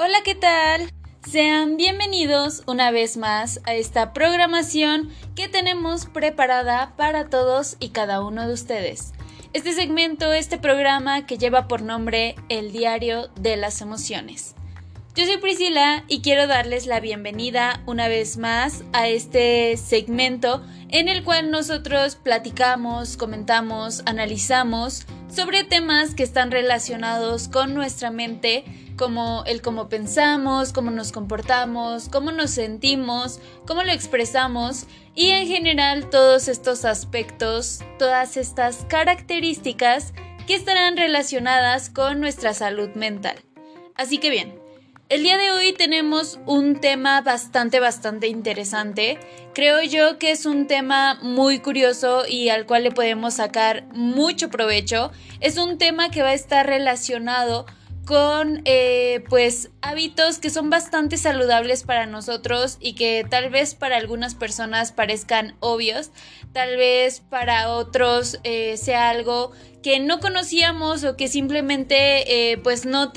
Hola, ¿qué tal? Sean bienvenidos una vez más a esta programación que tenemos preparada para todos y cada uno de ustedes. Este segmento, este programa que lleva por nombre El Diario de las Emociones. Yo soy Priscila y quiero darles la bienvenida una vez más a este segmento en el cual nosotros platicamos, comentamos, analizamos sobre temas que están relacionados con nuestra mente, como el cómo pensamos, cómo nos comportamos, cómo nos sentimos, cómo lo expresamos y en general todos estos aspectos, todas estas características que estarán relacionadas con nuestra salud mental. Así que bien, el día de hoy tenemos un tema bastante, bastante interesante. Creo yo que es un tema muy curioso y al cual le podemos sacar mucho provecho. Es un tema que va a estar relacionado con eh, pues hábitos que son bastante saludables para nosotros y que tal vez para algunas personas parezcan obvios, tal vez para otros eh, sea algo que no conocíamos o que simplemente eh, pues no,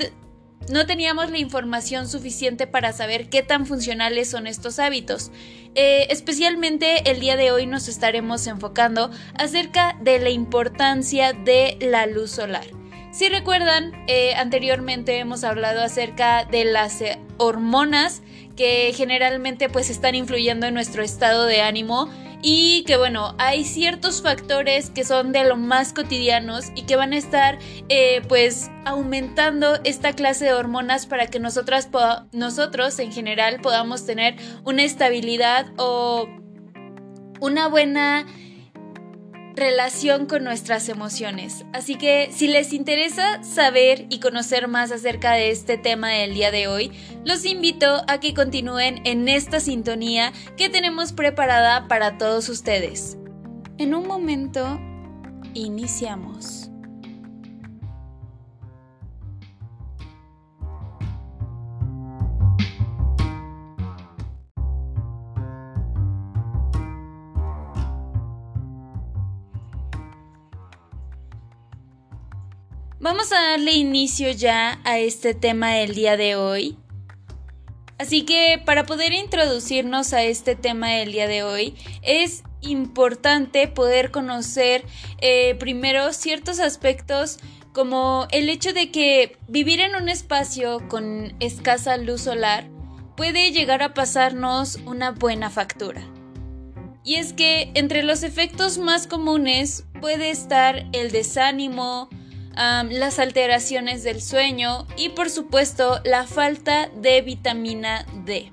no teníamos la información suficiente para saber qué tan funcionales son estos hábitos. Especialmente el día de hoy nos estaremos enfocando acerca de la importancia de la luz solar. Si recuerdan, eh, anteriormente hemos hablado acerca de las eh, hormonas que generalmente pues están influyendo en nuestro estado de ánimo y que bueno, hay ciertos factores que son de lo más cotidianos y que van a estar eh, pues aumentando esta clase de hormonas para que nosotras nosotros en general podamos tener una estabilidad o una buena relación con nuestras emociones. Así que si les interesa saber y conocer más acerca de este tema del día de hoy, los invito a que continúen en esta sintonía que tenemos preparada para todos ustedes. En un momento, iniciamos. Vamos a darle inicio ya a este tema del día de hoy. Así que para poder introducirnos a este tema del día de hoy es importante poder conocer eh, primero ciertos aspectos como el hecho de que vivir en un espacio con escasa luz solar puede llegar a pasarnos una buena factura. Y es que entre los efectos más comunes puede estar el desánimo, las alteraciones del sueño y por supuesto la falta de vitamina D.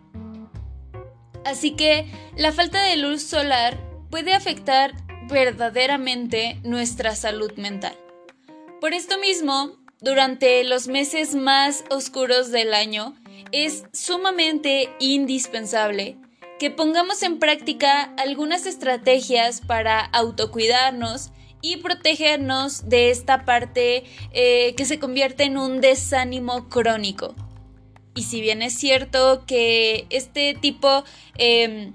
Así que la falta de luz solar puede afectar verdaderamente nuestra salud mental. Por esto mismo, durante los meses más oscuros del año, es sumamente indispensable que pongamos en práctica algunas estrategias para autocuidarnos y protegernos de esta parte eh, que se convierte en un desánimo crónico. Y si bien es cierto que este tipo em,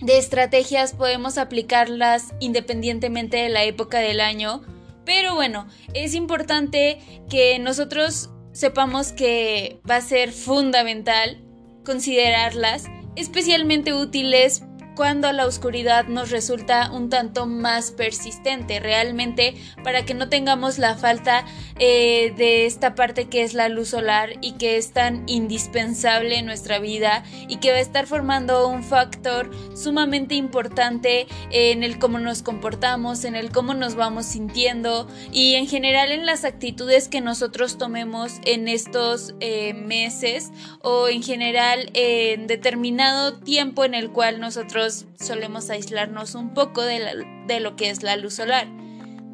de estrategias podemos aplicarlas independientemente de la época del año, pero bueno, es importante que nosotros sepamos que va a ser fundamental considerarlas especialmente útiles cuando la oscuridad nos resulta un tanto más persistente, realmente para que no tengamos la falta eh, de esta parte que es la luz solar y que es tan indispensable en nuestra vida y que va a estar formando un factor sumamente importante en el cómo nos comportamos, en el cómo nos vamos sintiendo y en general en las actitudes que nosotros tomemos en estos eh, meses o en general en determinado tiempo en el cual nosotros solemos aislarnos un poco de, lo que es la luz solar.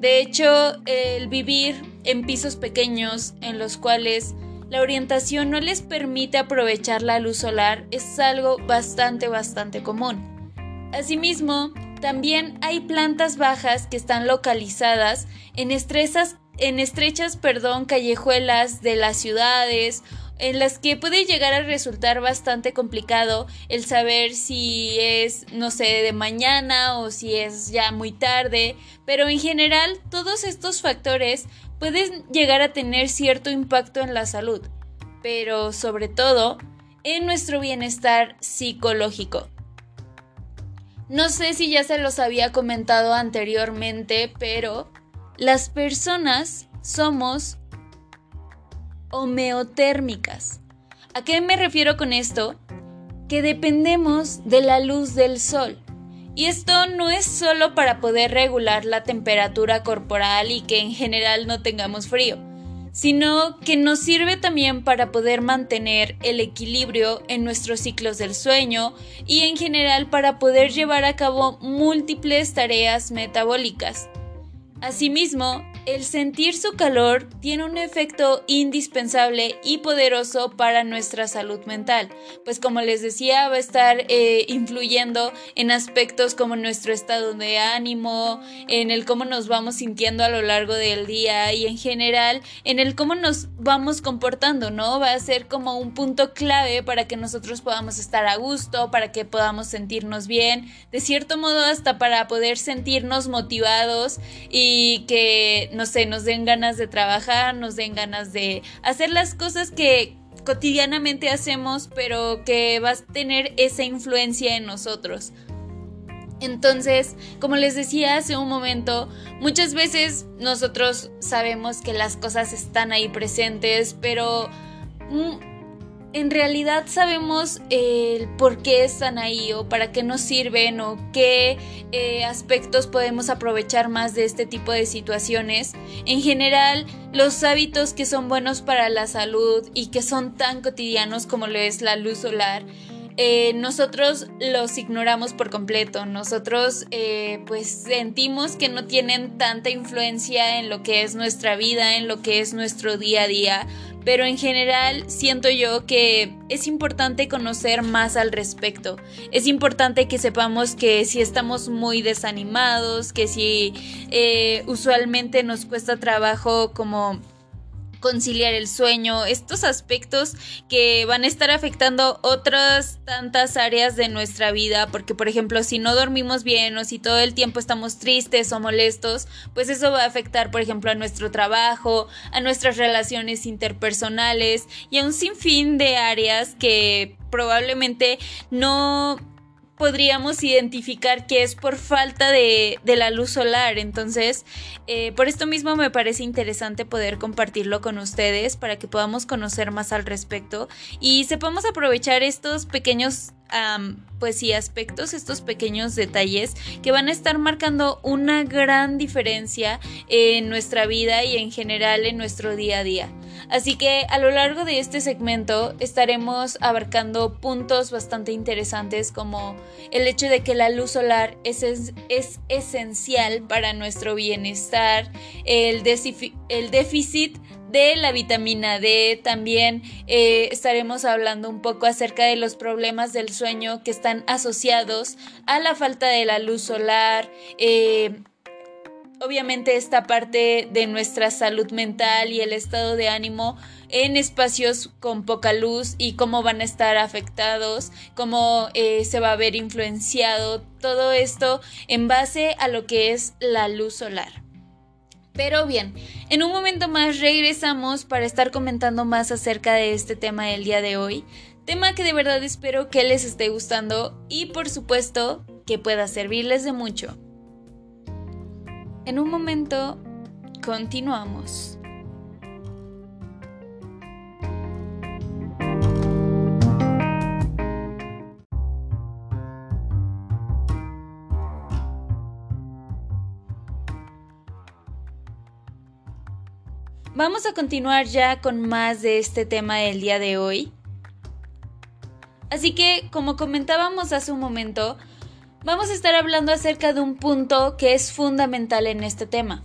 De hecho, el vivir en pisos pequeños en los cuales la orientación no les permite aprovechar la luz solar es algo bastante, bastante común. Asimismo, también hay plantas bajas que están localizadas en, en estrechas perdón, callejuelas de las ciudades en las que puede llegar a resultar bastante complicado el saber si es, no sé, de mañana o si es ya muy tarde, pero en general todos estos factores pueden llegar a tener cierto impacto en la salud. pero sobre todo en nuestro bienestar psicológico. No sé si ya se los había comentado anteriormente, pero las personas somos homeotérmicas. ¿A qué me refiero con esto? Que dependemos de la luz del sol. Y esto no es solo para poder regular la temperatura corporal y que en general no tengamos frío sino que nos sirve también para poder mantener el equilibrio en nuestros ciclos del sueño y en general para poder llevar a cabo múltiples tareas metabólicas. Asimismo, el sentir su calor tiene un efecto indispensable y poderoso para nuestra salud mental, pues como les decía va a estar eh, influyendo en aspectos como nuestro estado de ánimo, en el cómo nos vamos sintiendo a lo largo del día y en general en el cómo nos vamos comportando, ¿no? Va a ser como un punto clave para que nosotros podamos estar a gusto, para que podamos sentirnos bien, de cierto modo hasta para poder sentirnos motivados y que no sé, nos den ganas de trabajar, nos den ganas de hacer las cosas que cotidianamente hacemos, pero que vas a tener esa influencia en nosotros. Entonces, como les decía hace un momento, muchas veces nosotros sabemos que las cosas están ahí presentes, pero mm, en realidad sabemos el por qué están ahí o para qué nos sirven o qué eh, aspectos podemos aprovechar más de este tipo de situaciones. En general, los hábitos que son buenos para la salud y que son tan cotidianos como lo es la luz solar, eh, nosotros los ignoramos por completo. Nosotros eh, pues sentimos que no tienen tanta influencia en lo que es nuestra vida, en lo que es nuestro día a día, pero en general siento yo que es importante conocer más al respecto. Es importante que sepamos que si estamos muy desanimados, que si eh, usualmente nos cuesta trabajo como conciliar el sueño, estos aspectos que van a estar afectando otras tantas áreas de nuestra vida, porque por ejemplo si no dormimos bien o si todo el tiempo estamos tristes o molestos, pues eso va a afectar por ejemplo a nuestro trabajo, a nuestras relaciones interpersonales y a un sinfín de áreas que probablemente no podríamos identificar que es por falta de, la luz solar. Entonces, eh, por esto mismo me parece interesante poder compartirlo con ustedes para que podamos conocer más al respecto y sepamos aprovechar estos pequeños pues sí, aspectos, estos pequeños detalles que van a estar marcando una gran diferencia en nuestra vida y en general en nuestro día a día. Así que a lo largo de este segmento estaremos abarcando puntos bastante interesantes como el hecho de que la luz solar es, es esencial para nuestro bienestar, el, déficit de la vitamina D. También eh, estaremos hablando un poco acerca de los problemas del sueño que están asociados a la falta de la luz solar. Eh, obviamente esta parte de nuestra salud mental y el estado de ánimo en espacios con poca luz y cómo van a estar afectados, cómo eh, se va a ver influenciado, todo esto en base a lo que es la luz solar. Pero bien, en un momento más regresamos para estar comentando más acerca de este tema del día de hoy, tema que de verdad espero que les esté gustando y por supuesto que pueda servirles de mucho. En un momento, continuamos. Vamos a continuar ya con más de este tema del día de hoy. Así que, como comentábamos hace un momento, vamos a estar hablando acerca de un punto que es fundamental en este tema.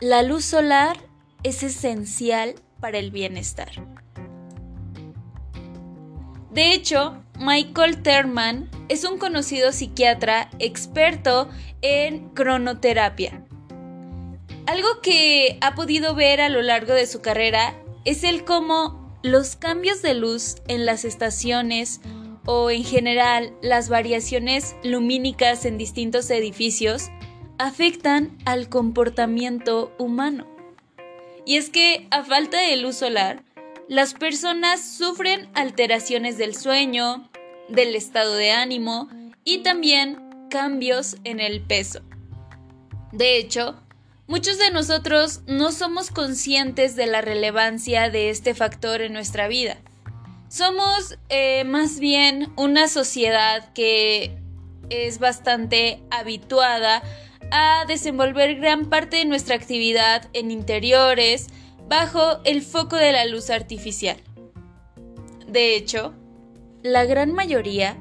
La luz solar es esencial para el bienestar. De hecho, Michael Terman es un conocido psiquiatra experto en cronoterapia algo que ha podido ver a lo largo de su carrera es el cómo los cambios de luz en las estaciones o en general las variaciones lumínicas en distintos edificios afectan al comportamiento humano. Y es que a falta de luz solar, las personas sufren alteraciones del sueño, del estado de ánimo y también cambios en el peso. De hecho, muchos de nosotros no somos conscientes de la relevancia de este factor en nuestra vida. Somos eh, más bien una sociedad que es bastante habituada a desenvolver gran parte de nuestra actividad en interiores bajo el foco de la luz artificial. De hecho, la gran mayoría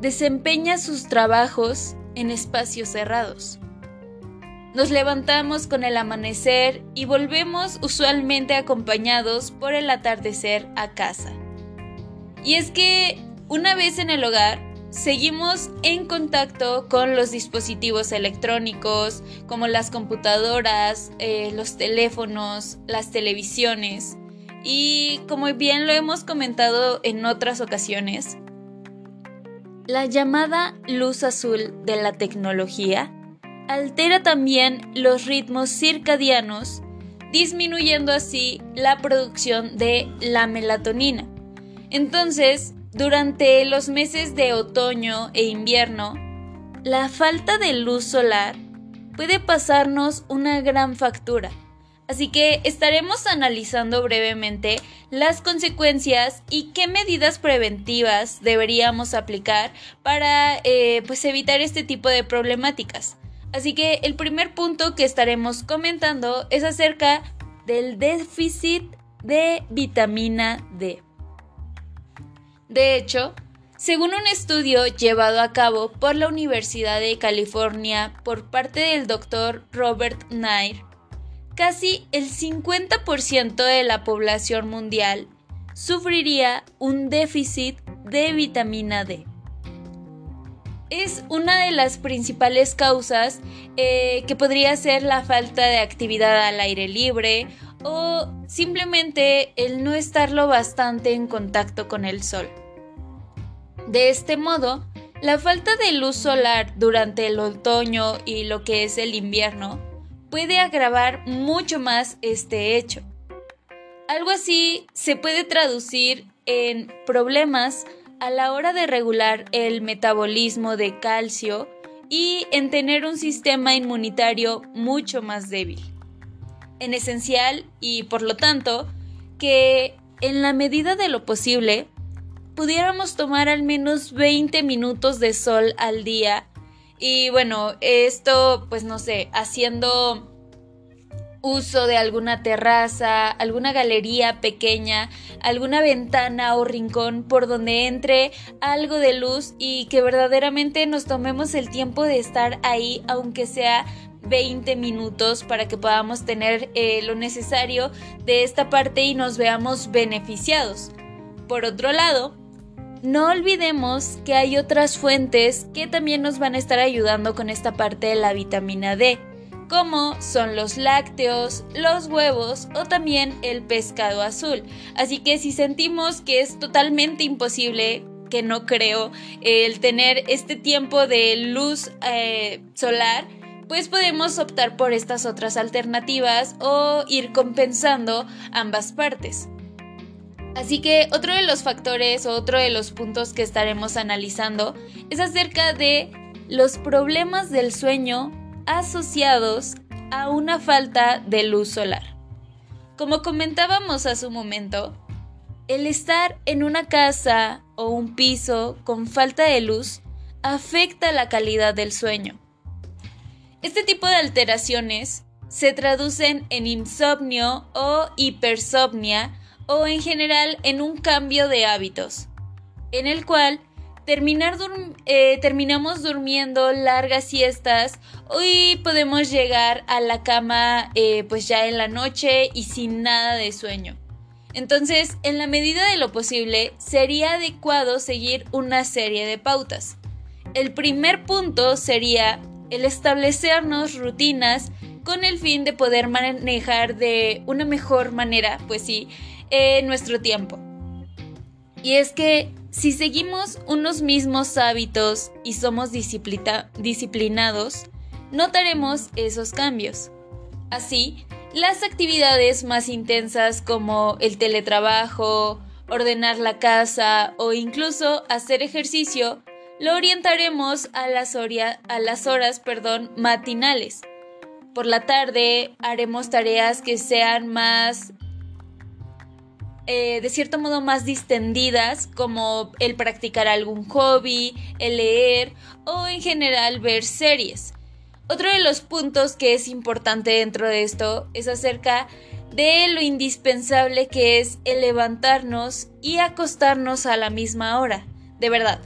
desempeña sus trabajos en espacios cerrados. Nos levantamos con el amanecer y volvemos usualmente acompañados por el atardecer a casa. Y es que, una vez en el hogar, seguimos en contacto con los dispositivos electrónicos, como las computadoras, eh, los teléfonos, las televisiones. Y como bien lo hemos comentado en otras ocasiones, la llamada luz azul de la tecnología altera también los ritmos circadianos, disminuyendo así la producción de la melatonina. Entonces, durante los meses de otoño e invierno, la falta de luz solar puede pasarnos una gran factura Así que estaremos analizando brevemente las consecuencias y qué medidas preventivas deberíamos aplicar para eh, pues evitar este tipo de problemáticas. Así que el primer punto que estaremos comentando es acerca del déficit de vitamina D. De hecho, según un estudio llevado a cabo por la Universidad de California por parte del doctor Robert Nair, casi el 50% de la población mundial sufriría un déficit de vitamina D. Es una de las principales causas eh, que podría ser la falta de actividad al aire libre o simplemente el no estarlo bastante en contacto con el sol. De este modo, la falta de luz solar durante el otoño y lo que es el invierno puede agravar mucho más este hecho. Algo así se puede traducir en problemas a la hora de regular el metabolismo de calcio y en tener un sistema inmunitario mucho más débil. En esencial y por lo tanto que en la medida de lo posible pudiéramos tomar al menos 20 minutos de sol al día. Y bueno, esto, pues no sé, haciendo uso de alguna terraza, alguna galería pequeña, alguna ventana o rincón por donde entre algo de luz y que verdaderamente nos tomemos el tiempo de estar ahí, aunque sea 20 minutos para que podamos tener eh, lo necesario de esta parte y nos veamos beneficiados. Por otro lado, no olvidemos que hay otras fuentes que también nos van a estar ayudando con esta parte de la vitamina D, como son los lácteos, los huevos o también el pescado azul. Así que si sentimos que es totalmente imposible que no creo el tener este tiempo de luz eh, solar, pues podemos optar por estas otras alternativas o ir compensando ambas partes. Así que otro de los factores o otro de los puntos que estaremos analizando es acerca de los problemas del sueño asociados a una falta de luz solar. Como comentábamos hace un momento, el estar en una casa o un piso con falta de luz afecta la calidad del sueño. Este tipo de alteraciones se traducen en insomnio o hipersomnia o en general en un cambio de hábitos, en el cual terminar eh, terminamos durmiendo largas siestas y podemos llegar a la cama eh, pues ya en la noche y sin nada de sueño. Entonces, en la medida de lo posible, sería adecuado seguir una serie de pautas. El primer punto sería el establecernos rutinas con el fin de poder manejar de una mejor manera, pues sí, en nuestro tiempo. Y es que si seguimos unos mismos hábitos y somos disciplinados, notaremos esos cambios. Así, las actividades más intensas como el teletrabajo, ordenar la casa o incluso hacer ejercicio lo orientaremos a las, horas perdón, matinales. Por la tarde haremos tareas que sean más, eh, de cierto modo, más distendidas, como el practicar algún hobby, el leer o en general ver series. Otro de los puntos que es importante dentro de esto es acerca de lo indispensable que es el levantarnos y acostarnos a la misma hora. De verdad,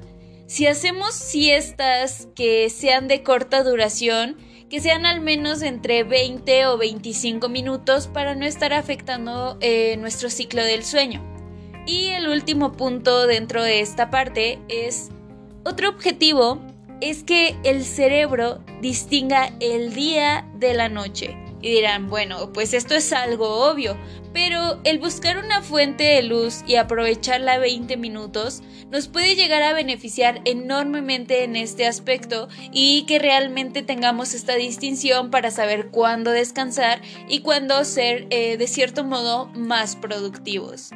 si hacemos siestas que sean de corta duración, que sean al menos entre 20 o 25 minutos para no estar afectando eh, nuestro ciclo del sueño. Y el último punto dentro de esta parte es otro objetivo es que el cerebro distinga el día de la noche. Y dirán, bueno, pues esto es algo obvio, pero el buscar una fuente de luz y aprovecharla 20 minutos nos puede llegar a beneficiar enormemente en este aspecto y que realmente tengamos esta distinción para saber cuándo descansar y cuándo ser eh, de cierto modo más productivos.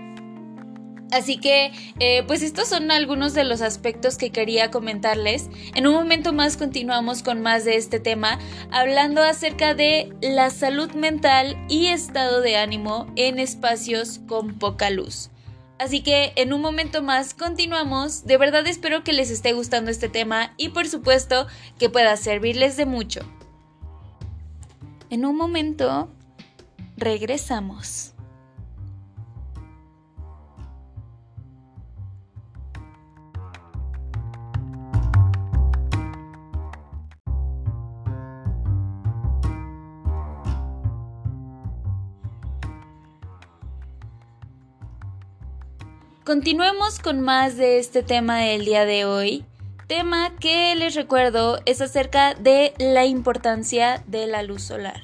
Así que, eh, pues estos son algunos de los aspectos que quería comentarles. En un momento más continuamos con más de este tema, hablando acerca de la salud mental y estado de ánimo en espacios con poca luz. Así que en un momento más continuamos. De verdad espero que les esté gustando este tema y por supuesto que pueda servirles de mucho. En un momento regresamos. Continuemos con más de este tema del día de hoy. Tema que les recuerdo es acerca de la importancia de la luz solar.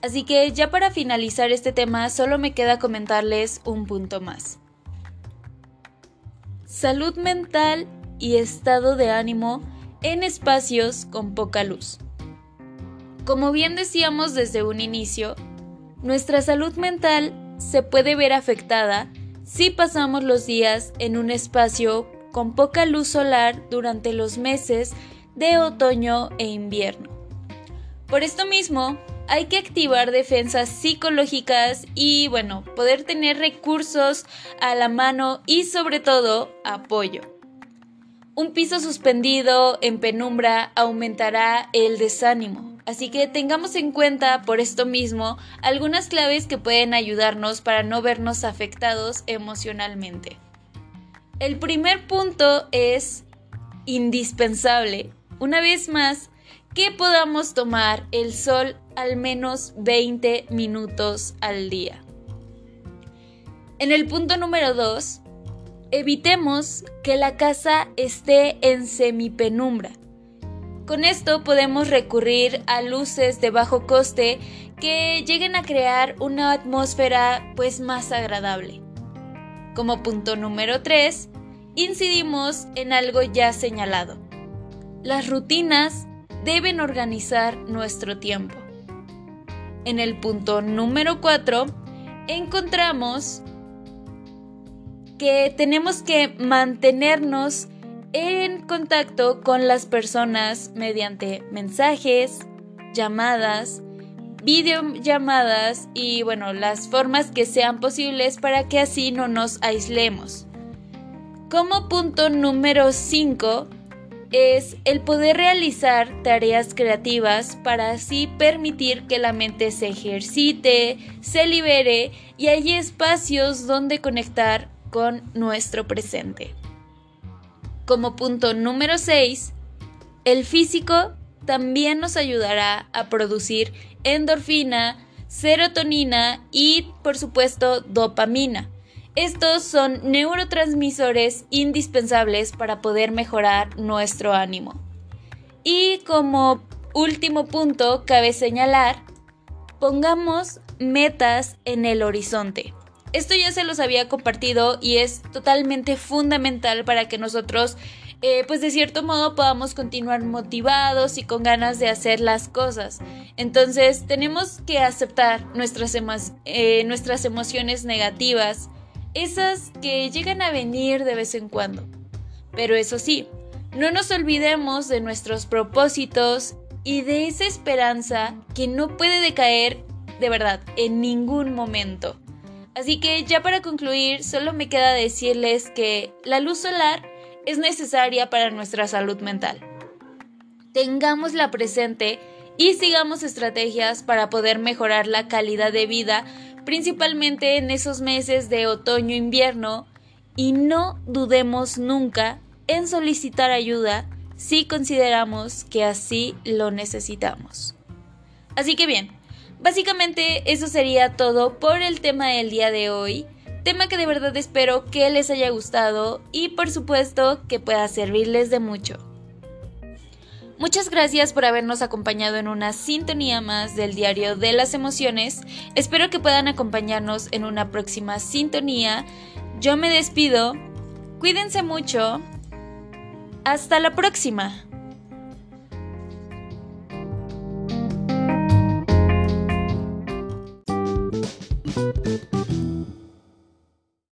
Así que ya para finalizar este tema solo me queda comentarles un punto más. Salud mental y estado de ánimo en espacios con poca luz. Como bien decíamos desde un inicio, nuestra salud mental se puede ver afectada si pasamos los días en un espacio con poca luz solar durante los meses de otoño e invierno. Por esto mismo, hay que activar defensas psicológicas y, bueno, poder tener recursos a la mano y sobre todo apoyo. Un piso suspendido en penumbra aumentará el desánimo, Así que tengamos en cuenta por esto mismo algunas claves que pueden ayudarnos para no vernos afectados emocionalmente. El primer punto es indispensable, una vez más, que podamos tomar el sol al menos 20 minutos al día. En el punto número 2, evitemos que la casa esté en semipenumbra. Con esto podemos recurrir a luces de bajo coste que lleguen a crear una atmósfera pues más agradable. Como punto número 3, incidimos en algo ya señalado. Las rutinas deben organizar nuestro tiempo. En el punto número 4, encontramos que tenemos que mantenernos en contacto con las personas mediante mensajes, llamadas, videollamadas y bueno, las formas que sean posibles para que así no nos aislemos. Como punto número 5 es el poder realizar tareas creativas para así permitir que la mente se ejercite, se libere y hay espacios donde conectar con nuestro presente. Como punto número 6, el físico también nos ayudará a producir endorfina, serotonina y, por supuesto, dopamina. Estos son neurotransmisores indispensables para poder mejorar nuestro ánimo. Y como último punto, cabe señalar, pongamos metas en el horizonte. Esto ya se los había compartido y es totalmente fundamental para que nosotros eh, pues de cierto modo podamos continuar motivados y con ganas de hacer las cosas. Entonces tenemos que aceptar nuestras, eh, nuestras emociones negativas, esas que llegan a venir de vez en cuando. Pero eso sí, no nos olvidemos de nuestros propósitos y de esa esperanza que no puede decaer de verdad en ningún momento. Así que ya para concluir, solo me queda decirles que la luz solar es necesaria para nuestra salud mental. Tengámosla presente y sigamos estrategias para poder mejorar la calidad de vida, principalmente en esos meses de otoño-invierno, y no dudemos nunca en solicitar ayuda si consideramos que así lo necesitamos. Así que bien, básicamente eso sería todo por el tema del día de hoy, tema que de verdad espero que les haya gustado y por supuesto que pueda servirles de mucho. Muchas gracias por habernos acompañado en una sintonía más del diario de las emociones. Espero que puedan acompañarnos en una próxima sintonía. Yo me despido. Cuídense mucho hasta la próxima.